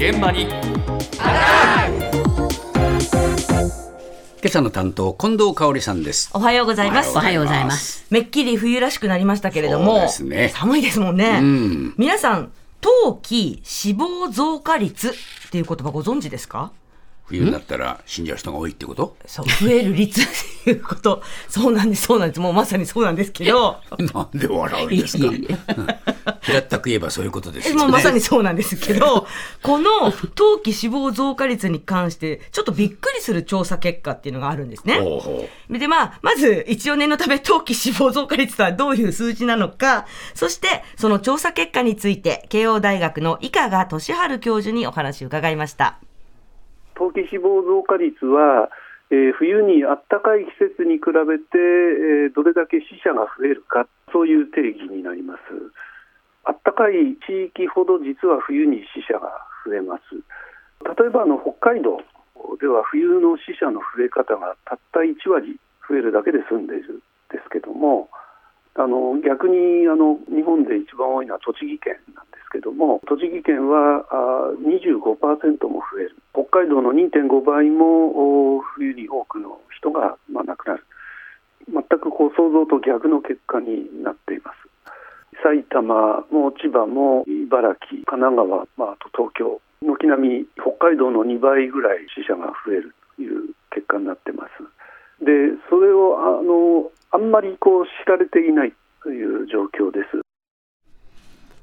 現場に。今朝の担当近藤香織さんです。おはようございます。おはようございます。めっきり冬らしくなりましたけれども、そうですね。寒いですもんね。ん。皆さん、冬季死亡増加率っていう言葉ご存知ですか？冬になったら死んじゃう人が多いってこと？そう、増える率っていうこと。そうなんです、そうなんです。もうまさにそうなんですけど、なんで笑うんですか？平ったく言えばそういうことですよねもうまさにそうなんですけど、この冬季死亡増加率に関して、ちょっとびっくりする調査結果っていうのがあるんですね。で、まあ、まず、一応念のため、冬季死亡増加率とはどういう数字なのか、そして、その調査結果について、慶応大学の伊香賀俊治教授にお話を伺いました。冬季死亡増加率は、えー冬に暖かい季節に比べて、えーどれだけ死者が増えるか、そういう定義になります。暖かい地域ほど実は冬に死者が増えます。例えばあの北海道では冬の死者の増え方がたった1割増えるだけで済んでいるんですけども、あの逆にあの日本で一番多いのは栃木県けども栃木県は25%も増える。北海道の2.5倍も冬に多くの人が、まあ、亡くなる。全くこう想像と逆の結果になっています。埼玉も千葉も茨城神奈川、まあ、あと東京。軒並み北海道の2倍ぐらい死者が増えるという結果になってます。でそれをあのあんまりこう知られていないという状況です。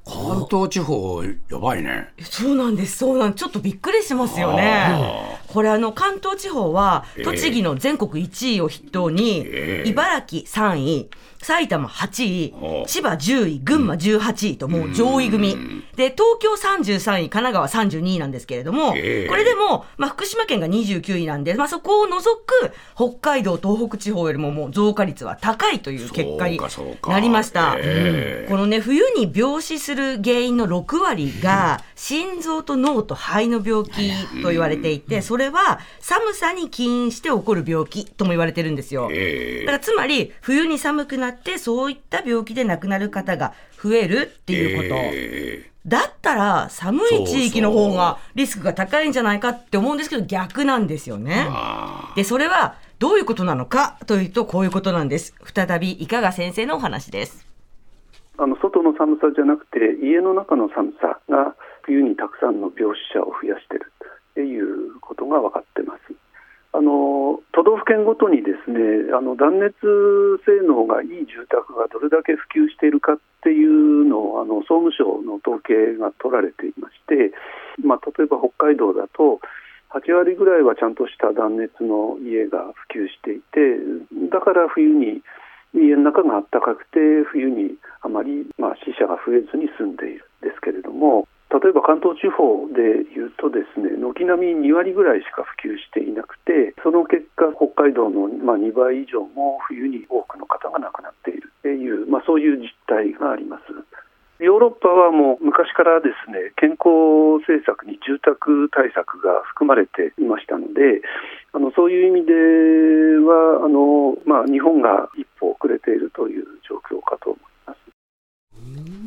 関東地方やばいねそうなんです、そうなんちょっとびっくりしますよね。これあの関東地方はええ。栃木の全国1位を筆頭に、ええ。茨城3位埼玉8位お千葉10位群馬18位ともう上位組。で東京33位神奈川32位なんですけれども、ええ。これでも、まあ、福島県が29位なんで、まあ、そこを除く北海道東北地方よりももう増加率は高いという結果になりました。ええ。このね、冬に病死する原因の6割が、心臓と脳と肺の病気と言われていて、それは寒さに起因して起こる病気とも言われてるんですよ。えだからつまり、冬に寒くなって、そういった病気で亡くなる方が増えるっていうこと。えだったら、寒い地域の方がリスクが高いんじゃないかって思うんですけど、逆なんですよね。あで、それはどういうことなのかというと、こういうことなんです。再び、いかが先生のお話です。あの外の寒さじゃなくて家の中の寒さが冬にたくさんの病死者を増やしているということが分かってます。あの都道府県ごとにですねあの断熱性能がいい住宅がどれだけ普及しているかっていうのをあの総務省の統計が取られていまして、まあ、例えば北海道だと8割ぐらいはちゃんとした断熱の家が普及していてだから冬に家の中が暖かくて冬にあまり、まあ、死者が増えずに済んでいるんですけれども例えば関東地方でいうとですね軒並み2割ぐらいしか普及していなくてその結果北海道の、ま、2倍以上も冬に多くの方が亡くなっているという、まあ、そういう実態があります。ヨーロッパはもう昔からですね健康政策に住宅対策が含まれていましたのであのそういう意味ではあの、まあ、日本が一歩遅れているという状況かと思います。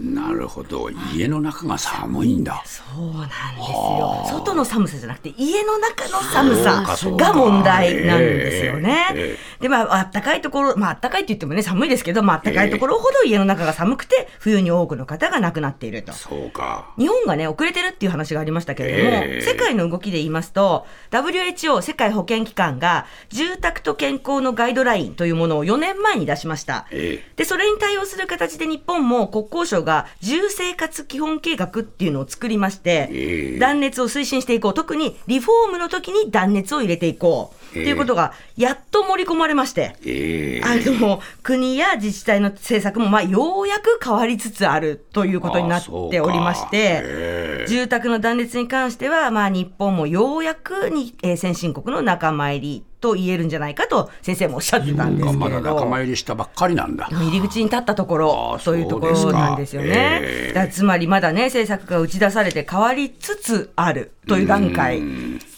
なるほど家の中が寒いんだそうなんですよ。外の寒さじゃなくて、家の中の寒さが問題なんですよねええ。で、まあ、あったかいところ、まあ、あったかいって言ってもね、寒いですけど、まあ、あったかいところほど家の中が寒くて、冬に多くの方が亡くなっていると。そうか日本がね、遅れてるっていう話がありましたけれども、ええ世界の動きで言いますと、WHO 世界保健機関が住宅と健康のガイドラインというものを4年前に出しました。えで、それに対応する形で日本も国交省が住生活基本計画っていうのを作りまして、ええ断熱を推進していこう。特にリフォームの時に断熱を入れていこう。っていうことが、やっと盛り込まれまして。ええあの、国や自治体の政策も、まあ、ようやく変わりつつあるということになっておりまして、ええ住宅の断熱に関しては、まあ、日本もようやくに、えー先進国の仲間入りと言えるんじゃないかと先生もおっしゃってたんですけまだ。仲間入りしたばっかりなんだ入り口に立ったとこあろーというところなんですよねかえ。えだからつまりまだね、政策が打ち出されて変わりつつあるという段階。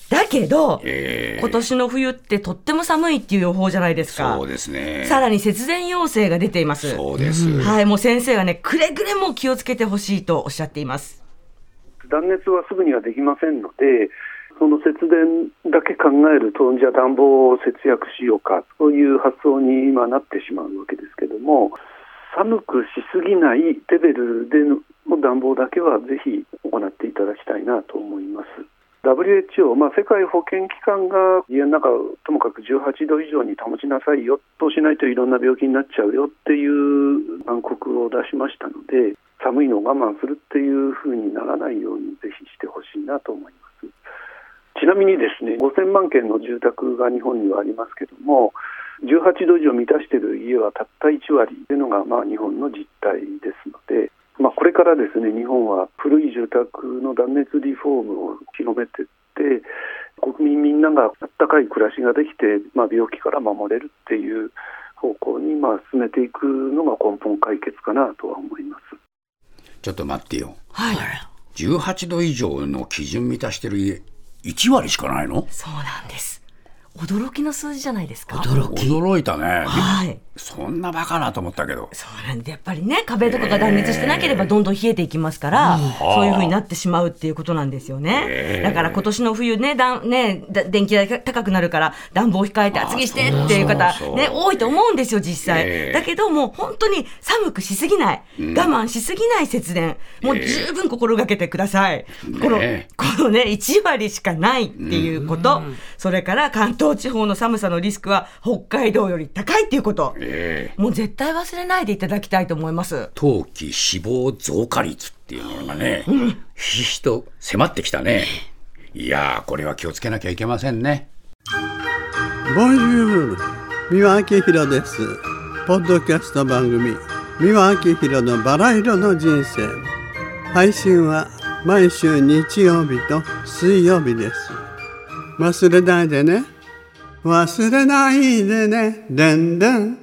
だけど、ええ今年の冬ってとっても寒いっていう予報じゃないですか。そうですねさらに節電要請が出ています。そうです、はい、もう先生がね、くれぐれも気をつけてほしいとおっしゃっています。断熱はすぐにはできませんので、その節電だけ考えると、じゃあ暖房を節約しようか、そういう発想に今なってしまうわけですけども、寒くしすぎないレベルでの暖房だけはぜひ行っていただきたいなと思います。WHO、まあ、世界保健機関が家の中ともかく18度以上に保ちなさいよ、そうしないといろんな病気になっちゃうよっていう勧告を出しましたので、寒いのを我慢するっていうふうにならないようにぜひしてほしいなと思います。ちなみにですね、5000万件の住宅が日本にはありますけども、18度以上満たしている家はたった1割というのがまあ日本の実態ですので、まあ、これからですね日本は古い住宅の断熱リフォームを広めていって国民みんながあったかい暮らしができて、まあ、病気から守れるっていう方向にまあ進めていくのが根本解決かなとは思いますちょっと待ってよ、はい、18度以上の基準満たしてる家1割しかないの？そうなんです驚きの数字じゃないですか？驚き。驚いたね、はい、そんなバカなと思ったけど。そうなんでやっぱりね壁とかが断熱してなければどんどん冷えていきますから、そういうふうになってしまうっていうことなんですよね、だから今年の冬ねだね電気代高くなるから暖房控えて厚着してっていう方ね多いと思うんですよ実際、だけどもう本当に寒くしすぎない、我慢しすぎない節電もう十分心がけてください、このこのね1割しかないっていうこと、それから関東地方の寒さのリスクは北海道より高いっていうこと、えー、もう絶対忘れないでいただきたいと思います。冬季死亡増加率っていうのがね、うん、ひしひしと迫ってきたね。いやこれは気をつけなきゃいけませんね。ボンジュール三輪明宏です。ポッドキャスト番組三輪明宏のバラ色の人生。配信は毎週日曜日と水曜日です。忘れないでね忘れないでね。でんでん。